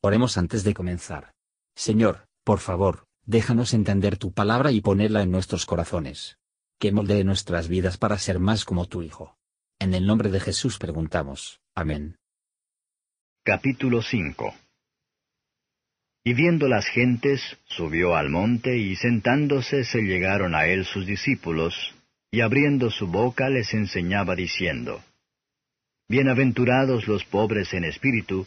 Oremos antes de comenzar. Señor, por favor, déjanos entender tu palabra y ponerla en nuestros corazones. Que moldee nuestras vidas para ser más como tu Hijo. En el nombre de Jesús preguntamos. Amén. Capítulo 5 Y viendo las gentes, subió al monte y sentándose se llegaron a él sus discípulos, y abriendo su boca les enseñaba diciendo, Bienaventurados los pobres en espíritu,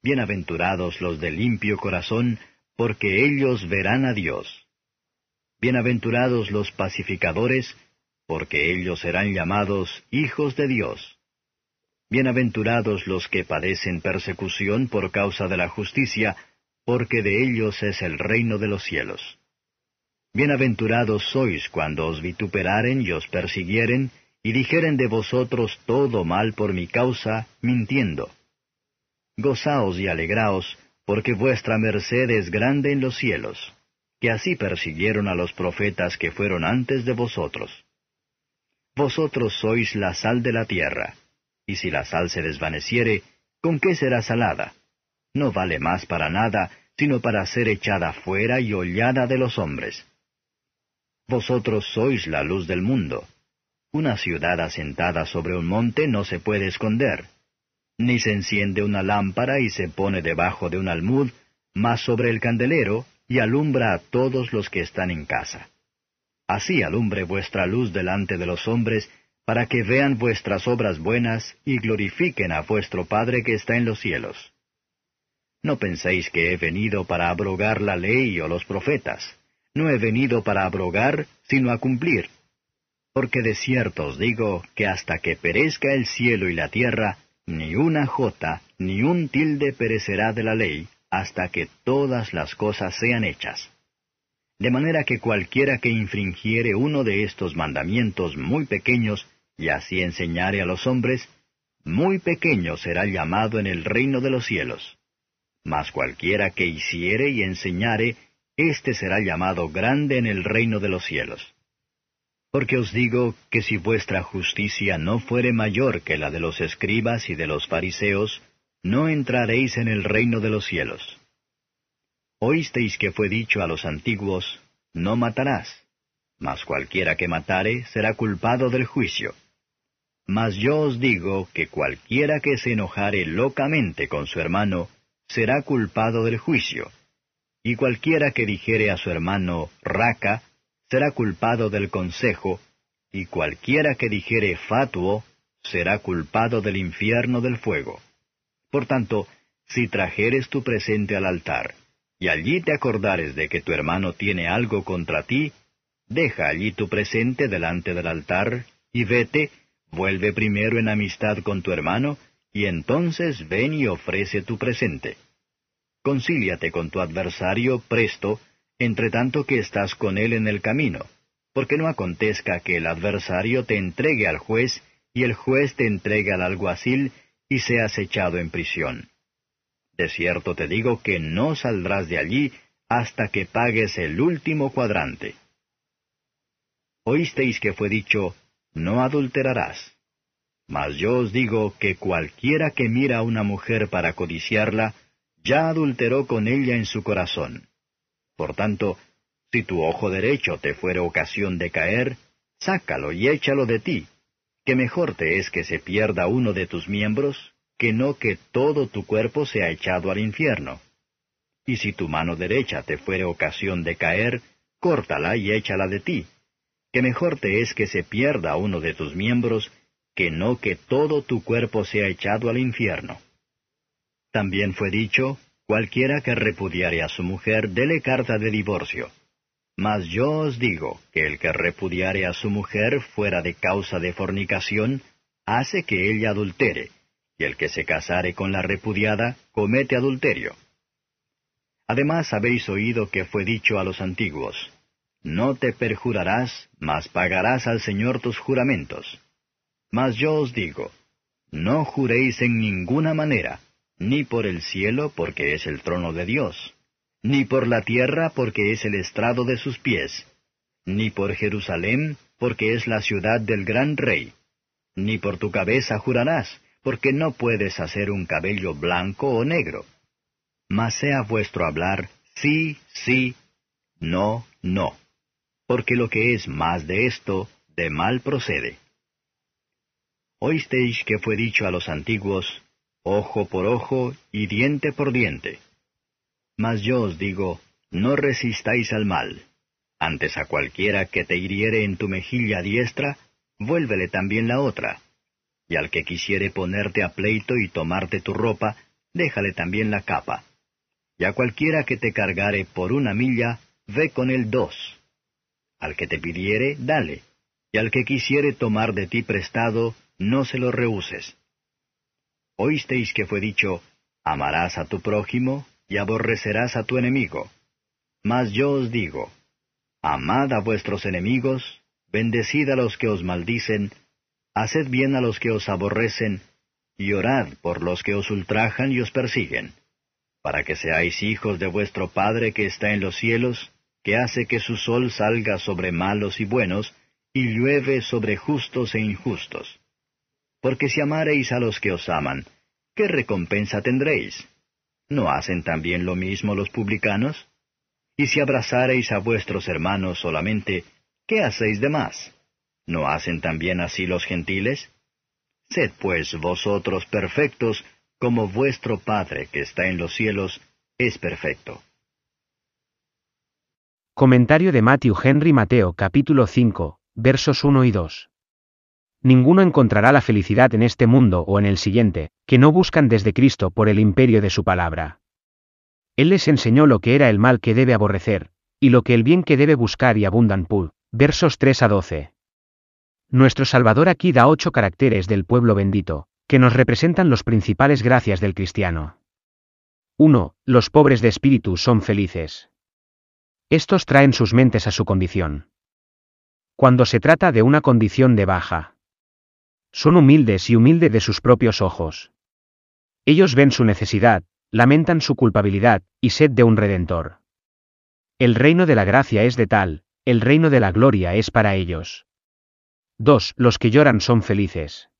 Bienaventurados los de limpio corazón, porque ellos verán a Dios. Bienaventurados los pacificadores, porque ellos serán llamados hijos de Dios. Bienaventurados los que padecen persecución por causa de la justicia, porque de ellos es el reino de los cielos. Bienaventurados sois cuando os vituperaren y os persiguieren, y dijeren de vosotros todo mal por mi causa, mintiendo. Gozaos y alegraos, porque vuestra merced es grande en los cielos, que así persiguieron a los profetas que fueron antes de vosotros. Vosotros sois la sal de la tierra, y si la sal se desvaneciere, ¿con qué será salada? No vale más para nada, sino para ser echada fuera y hollada de los hombres. Vosotros sois la luz del mundo. Una ciudad asentada sobre un monte no se puede esconder ni se enciende una lámpara y se pone debajo de un almud, mas sobre el candelero, y alumbra a todos los que están en casa. Así alumbre vuestra luz delante de los hombres, para que vean vuestras obras buenas y glorifiquen a vuestro Padre que está en los cielos. No penséis que he venido para abrogar la ley o los profetas. No he venido para abrogar, sino a cumplir. Porque de cierto os digo que hasta que perezca el cielo y la tierra, ni una jota, ni un tilde perecerá de la ley, hasta que todas las cosas sean hechas. De manera que cualquiera que infringiere uno de estos mandamientos muy pequeños, y así enseñare a los hombres, muy pequeño será llamado en el reino de los cielos. Mas cualquiera que hiciere y enseñare, éste será llamado grande en el reino de los cielos. Porque os digo que si vuestra justicia no fuere mayor que la de los escribas y de los fariseos, no entraréis en el reino de los cielos. Oísteis que fue dicho a los antiguos, No matarás, mas cualquiera que matare será culpado del juicio. Mas yo os digo que cualquiera que se enojare locamente con su hermano, será culpado del juicio. Y cualquiera que dijere a su hermano, Raca, será culpado del consejo, y cualquiera que dijere fatuo, será culpado del infierno del fuego. Por tanto, si trajeres tu presente al altar, y allí te acordares de que tu hermano tiene algo contra ti, deja allí tu presente delante del altar, y vete, vuelve primero en amistad con tu hermano, y entonces ven y ofrece tu presente. Concíliate con tu adversario presto, entre tanto que estás con él en el camino, porque no acontezca que el adversario te entregue al juez, y el juez te entregue al alguacil, y seas echado en prisión. De cierto te digo que no saldrás de allí hasta que pagues el último cuadrante. Oísteis que fue dicho, no adulterarás. Mas yo os digo que cualquiera que mira a una mujer para codiciarla, ya adulteró con ella en su corazón. Por tanto, si tu ojo derecho te fuere ocasión de caer, sácalo y échalo de ti, que mejor te es que se pierda uno de tus miembros, que no que todo tu cuerpo sea echado al infierno. Y si tu mano derecha te fuere ocasión de caer, córtala y échala de ti, que mejor te es que se pierda uno de tus miembros, que no que todo tu cuerpo sea echado al infierno. También fue dicho, Cualquiera que repudiare a su mujer, dele carta de divorcio. Mas yo os digo que el que repudiare a su mujer fuera de causa de fornicación, hace que ella adultere, y el que se casare con la repudiada, comete adulterio. Además habéis oído que fue dicho a los antiguos, No te perjurarás, mas pagarás al Señor tus juramentos. Mas yo os digo, no juréis en ninguna manera, ni por el cielo, porque es el trono de Dios, ni por la tierra, porque es el estrado de sus pies, ni por Jerusalén, porque es la ciudad del gran rey, ni por tu cabeza jurarás, porque no puedes hacer un cabello blanco o negro. Mas sea vuestro hablar sí, sí, no, no, porque lo que es más de esto, de mal procede. Oísteis que fue dicho a los antiguos, ojo por ojo y diente por diente. Mas yo os digo, no resistáis al mal. Antes a cualquiera que te hiriere en tu mejilla diestra, vuélvele también la otra. Y al que quisiere ponerte a pleito y tomarte tu ropa, déjale también la capa. Y a cualquiera que te cargare por una milla, ve con él dos. Al que te pidiere, dale. Y al que quisiere tomar de ti prestado, no se lo rehuses. Oísteis que fue dicho, amarás a tu prójimo y aborrecerás a tu enemigo. Mas yo os digo, amad a vuestros enemigos, bendecid a los que os maldicen, haced bien a los que os aborrecen, y orad por los que os ultrajan y os persiguen, para que seáis hijos de vuestro Padre que está en los cielos, que hace que su sol salga sobre malos y buenos, y llueve sobre justos e injustos. Porque si amareis a los que os aman, ¿qué recompensa tendréis? ¿No hacen también lo mismo los publicanos? Y si abrazareis a vuestros hermanos solamente, ¿qué hacéis de más? ¿No hacen también así los gentiles? Sed pues vosotros perfectos, como vuestro Padre que está en los cielos es perfecto. Comentario de Matthew Henry Mateo capítulo 5, versos 1 y 2. Ninguno encontrará la felicidad en este mundo o en el siguiente, que no buscan desde Cristo por el imperio de su palabra. Él les enseñó lo que era el mal que debe aborrecer, y lo que el bien que debe buscar y abundan pul. Versos 3 a 12. Nuestro Salvador aquí da ocho caracteres del pueblo bendito, que nos representan los principales gracias del cristiano. 1. Los pobres de espíritu son felices. Estos traen sus mentes a su condición. Cuando se trata de una condición de baja, son humildes y humilde de sus propios ojos. Ellos ven su necesidad, lamentan su culpabilidad, y sed de un redentor. El reino de la gracia es de tal, el reino de la gloria es para ellos. 2. Los que lloran son felices.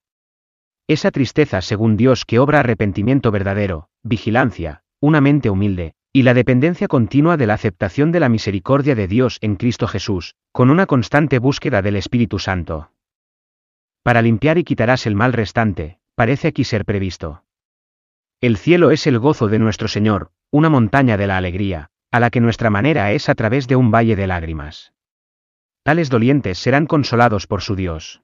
Esa tristeza según Dios que obra arrepentimiento verdadero, vigilancia, una mente humilde, y la dependencia continua de la aceptación de la misericordia de Dios en Cristo Jesús, con una constante búsqueda del Espíritu Santo para limpiar y quitarás el mal restante, parece aquí ser previsto. El cielo es el gozo de nuestro Señor, una montaña de la alegría, a la que nuestra manera es a través de un valle de lágrimas. Tales dolientes serán consolados por su Dios.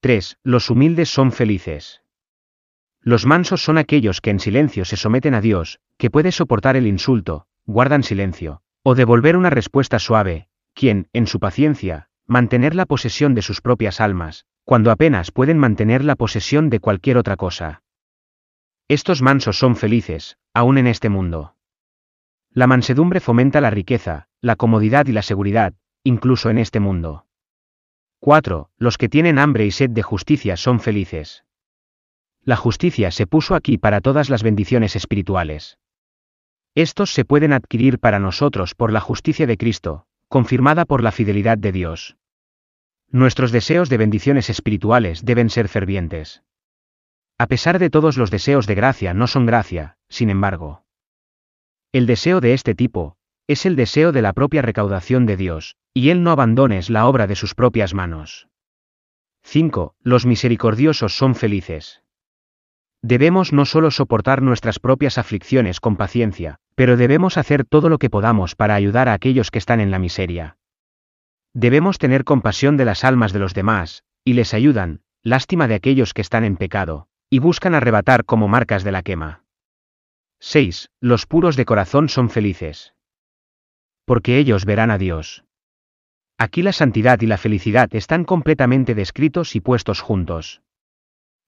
3. Los humildes son felices. Los mansos son aquellos que en silencio se someten a Dios, que puede soportar el insulto, guardan silencio, o devolver una respuesta suave, quien, en su paciencia, mantener la posesión de sus propias almas, cuando apenas pueden mantener la posesión de cualquier otra cosa. Estos mansos son felices, aún en este mundo. La mansedumbre fomenta la riqueza, la comodidad y la seguridad, incluso en este mundo. 4. Los que tienen hambre y sed de justicia son felices. La justicia se puso aquí para todas las bendiciones espirituales. Estos se pueden adquirir para nosotros por la justicia de Cristo, confirmada por la fidelidad de Dios. Nuestros deseos de bendiciones espirituales deben ser fervientes. A pesar de todos los deseos de gracia no son gracia, sin embargo. El deseo de este tipo, es el deseo de la propia recaudación de Dios, y Él no abandones la obra de sus propias manos. 5. Los misericordiosos son felices. Debemos no solo soportar nuestras propias aflicciones con paciencia, pero debemos hacer todo lo que podamos para ayudar a aquellos que están en la miseria. Debemos tener compasión de las almas de los demás, y les ayudan, lástima de aquellos que están en pecado, y buscan arrebatar como marcas de la quema. 6. Los puros de corazón son felices. Porque ellos verán a Dios. Aquí la santidad y la felicidad están completamente descritos y puestos juntos.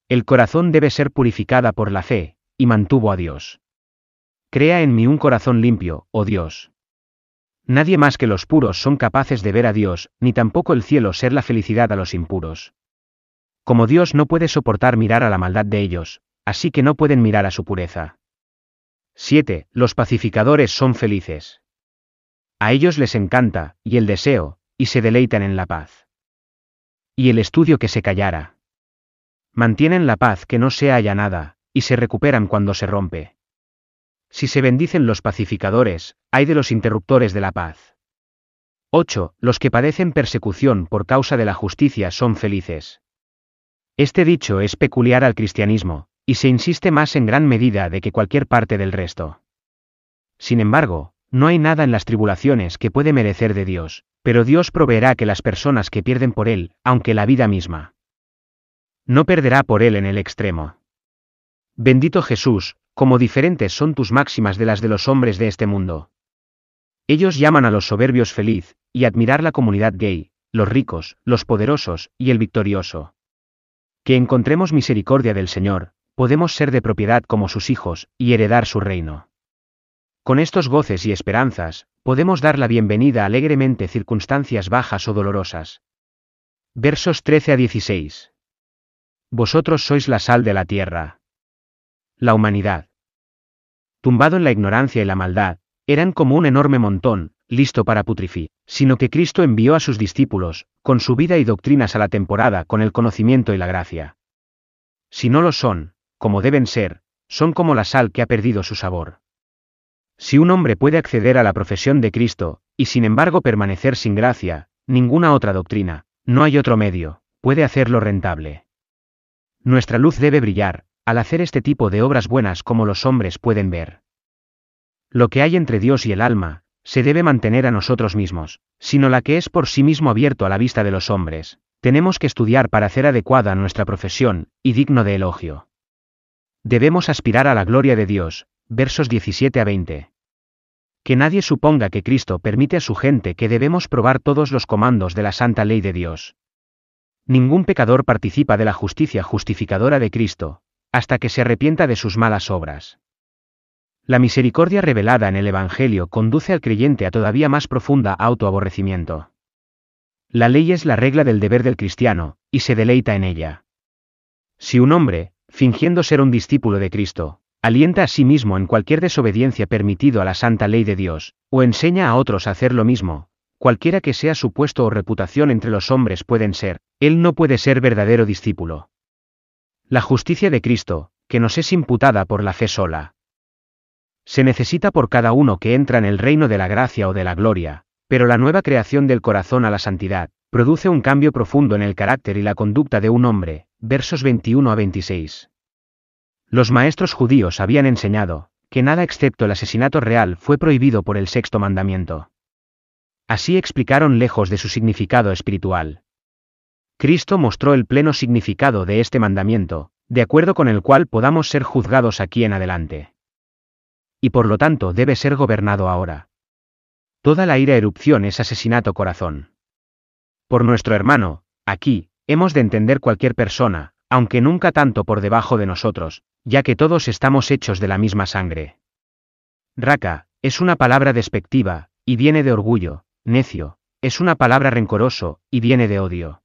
El corazón debe ser purificada por la fe, y mantuvo a Dios. Crea en mí un corazón limpio, oh Dios. Nadie más que los puros son capaces de ver a Dios, ni tampoco el cielo ser la felicidad a los impuros. Como Dios no puede soportar mirar a la maldad de ellos, así que no pueden mirar a su pureza. 7. Los pacificadores son felices. A ellos les encanta, y el deseo, y se deleitan en la paz. Y el estudio que se callara. Mantienen la paz que no se haya nada, y se recuperan cuando se rompe. Si se bendicen los pacificadores, hay de los interruptores de la paz. 8. Los que padecen persecución por causa de la justicia son felices. Este dicho es peculiar al cristianismo, y se insiste más en gran medida de que cualquier parte del resto. Sin embargo, no hay nada en las tribulaciones que puede merecer de Dios, pero Dios proveerá que las personas que pierden por Él, aunque la vida misma, no perderá por Él en el extremo. Bendito Jesús, como diferentes son tus máximas de las de los hombres de este mundo. Ellos llaman a los soberbios feliz, y admirar la comunidad gay, los ricos, los poderosos, y el victorioso. Que encontremos misericordia del Señor, podemos ser de propiedad como sus hijos, y heredar su reino. Con estos goces y esperanzas, podemos dar la bienvenida alegremente circunstancias bajas o dolorosas. Versos 13 a 16. Vosotros sois la sal de la tierra. La humanidad tumbado en la ignorancia y la maldad, eran como un enorme montón, listo para putrifí, sino que Cristo envió a sus discípulos, con su vida y doctrinas a la temporada con el conocimiento y la gracia. Si no lo son, como deben ser, son como la sal que ha perdido su sabor. Si un hombre puede acceder a la profesión de Cristo, y sin embargo permanecer sin gracia, ninguna otra doctrina, no hay otro medio, puede hacerlo rentable. Nuestra luz debe brillar, al hacer este tipo de obras buenas como los hombres pueden ver. Lo que hay entre Dios y el alma, se debe mantener a nosotros mismos, sino la que es por sí mismo abierto a la vista de los hombres. Tenemos que estudiar para hacer adecuada nuestra profesión, y digno de elogio. Debemos aspirar a la gloria de Dios, versos 17 a 20. Que nadie suponga que Cristo permite a su gente que debemos probar todos los comandos de la santa ley de Dios. Ningún pecador participa de la justicia justificadora de Cristo, hasta que se arrepienta de sus malas obras. La misericordia revelada en el Evangelio conduce al creyente a todavía más profunda autoaborrecimiento. La ley es la regla del deber del cristiano, y se deleita en ella. Si un hombre, fingiendo ser un discípulo de Cristo, alienta a sí mismo en cualquier desobediencia permitido a la santa ley de Dios, o enseña a otros a hacer lo mismo, cualquiera que sea su puesto o reputación entre los hombres pueden ser, él no puede ser verdadero discípulo. La justicia de Cristo, que nos es imputada por la fe sola. Se necesita por cada uno que entra en el reino de la gracia o de la gloria, pero la nueva creación del corazón a la santidad, produce un cambio profundo en el carácter y la conducta de un hombre, versos 21 a 26. Los maestros judíos habían enseñado, que nada excepto el asesinato real fue prohibido por el sexto mandamiento. Así explicaron lejos de su significado espiritual. Cristo mostró el pleno significado de este mandamiento, de acuerdo con el cual podamos ser juzgados aquí en adelante. Y por lo tanto debe ser gobernado ahora. Toda la ira erupción es asesinato corazón. Por nuestro hermano, aquí, hemos de entender cualquier persona, aunque nunca tanto por debajo de nosotros, ya que todos estamos hechos de la misma sangre. Raca, es una palabra despectiva, y viene de orgullo, necio, es una palabra rencoroso, y viene de odio.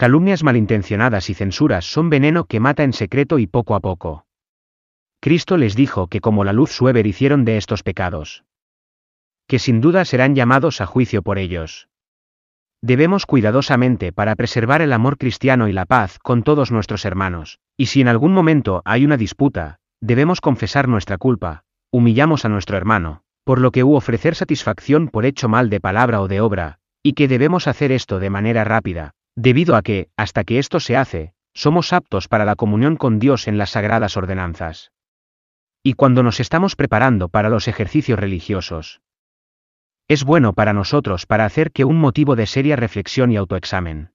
Calumnias malintencionadas y censuras son veneno que mata en secreto y poco a poco. Cristo les dijo que como la luz suever hicieron de estos pecados. Que sin duda serán llamados a juicio por ellos. Debemos cuidadosamente para preservar el amor cristiano y la paz con todos nuestros hermanos, y si en algún momento hay una disputa, debemos confesar nuestra culpa, humillamos a nuestro hermano, por lo que hubo ofrecer satisfacción por hecho mal de palabra o de obra, y que debemos hacer esto de manera rápida, debido a que, hasta que esto se hace, somos aptos para la comunión con Dios en las sagradas ordenanzas. Y cuando nos estamos preparando para los ejercicios religiosos, es bueno para nosotros para hacer que un motivo de seria reflexión y autoexamen.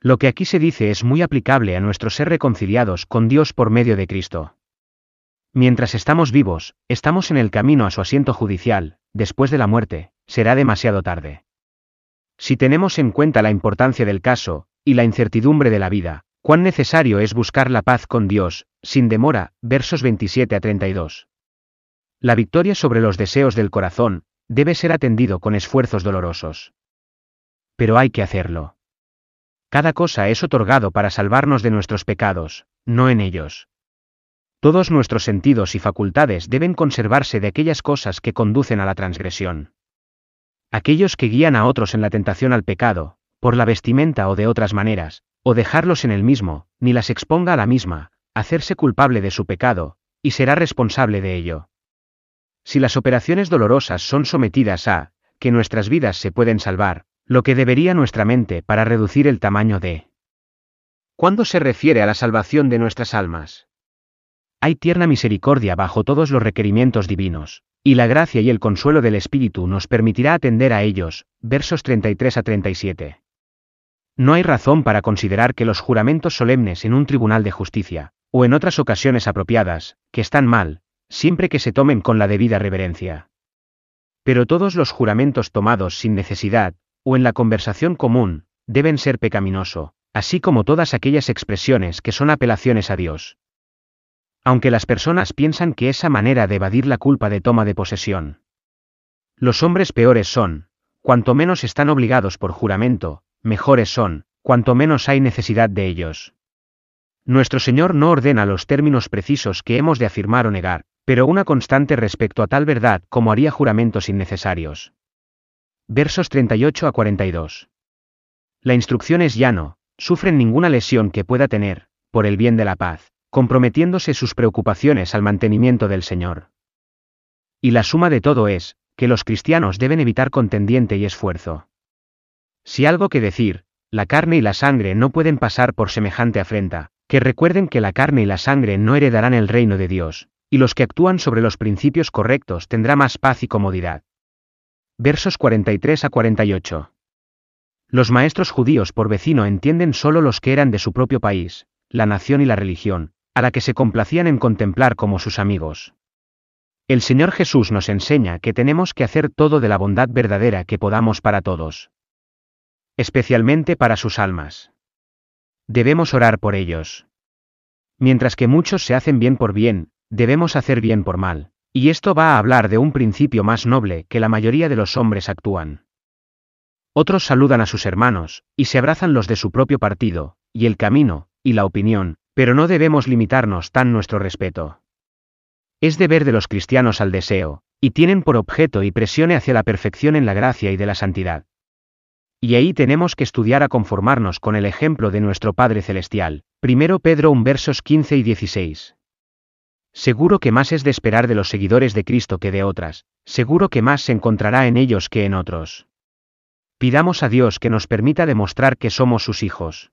Lo que aquí se dice es muy aplicable a nuestro ser reconciliados con Dios por medio de Cristo. Mientras estamos vivos, estamos en el camino a su asiento judicial, después de la muerte, será demasiado tarde. Si tenemos en cuenta la importancia del caso, y la incertidumbre de la vida, cuán necesario es buscar la paz con Dios, sin demora, versos 27 a 32. La victoria sobre los deseos del corazón, debe ser atendido con esfuerzos dolorosos. Pero hay que hacerlo. Cada cosa es otorgado para salvarnos de nuestros pecados, no en ellos. Todos nuestros sentidos y facultades deben conservarse de aquellas cosas que conducen a la transgresión. Aquellos que guían a otros en la tentación al pecado, por la vestimenta o de otras maneras, o dejarlos en el mismo, ni las exponga a la misma, hacerse culpable de su pecado, y será responsable de ello. Si las operaciones dolorosas son sometidas a, que nuestras vidas se pueden salvar, lo que debería nuestra mente para reducir el tamaño de. ¿Cuándo se refiere a la salvación de nuestras almas? Hay tierna misericordia bajo todos los requerimientos divinos, y la gracia y el consuelo del Espíritu nos permitirá atender a ellos. Versos 33 a 37. No hay razón para considerar que los juramentos solemnes en un tribunal de justicia, o en otras ocasiones apropiadas, que están mal, siempre que se tomen con la debida reverencia. Pero todos los juramentos tomados sin necesidad, o en la conversación común, deben ser pecaminoso, así como todas aquellas expresiones que son apelaciones a Dios. Aunque las personas piensan que esa manera de evadir la culpa de toma de posesión. Los hombres peores son, cuanto menos están obligados por juramento, mejores son, cuanto menos hay necesidad de ellos. Nuestro Señor no ordena los términos precisos que hemos de afirmar o negar, pero una constante respecto a tal verdad como haría juramentos innecesarios. Versos 38 a 42. La instrucción es llano, sufren ninguna lesión que pueda tener, por el bien de la paz, comprometiéndose sus preocupaciones al mantenimiento del Señor. Y la suma de todo es, que los cristianos deben evitar contendiente y esfuerzo. Si algo que decir, la carne y la sangre no pueden pasar por semejante afrenta, que recuerden que la carne y la sangre no heredarán el reino de Dios, y los que actúan sobre los principios correctos tendrá más paz y comodidad. Versos 43 a 48. Los maestros judíos por vecino entienden solo los que eran de su propio país, la nación y la religión, a la que se complacían en contemplar como sus amigos. El Señor Jesús nos enseña que tenemos que hacer todo de la bondad verdadera que podamos para todos. Especialmente para sus almas. Debemos orar por ellos. Mientras que muchos se hacen bien por bien, debemos hacer bien por mal, y esto va a hablar de un principio más noble que la mayoría de los hombres actúan. Otros saludan a sus hermanos, y se abrazan los de su propio partido, y el camino, y la opinión, pero no debemos limitarnos tan nuestro respeto. Es deber de los cristianos al deseo, y tienen por objeto y presione hacia la perfección en la gracia y de la santidad. Y ahí tenemos que estudiar a conformarnos con el ejemplo de nuestro Padre Celestial. Primero Pedro 1 versos 15 y 16. Seguro que más es de esperar de los seguidores de Cristo que de otras, seguro que más se encontrará en ellos que en otros. Pidamos a Dios que nos permita demostrar que somos sus hijos.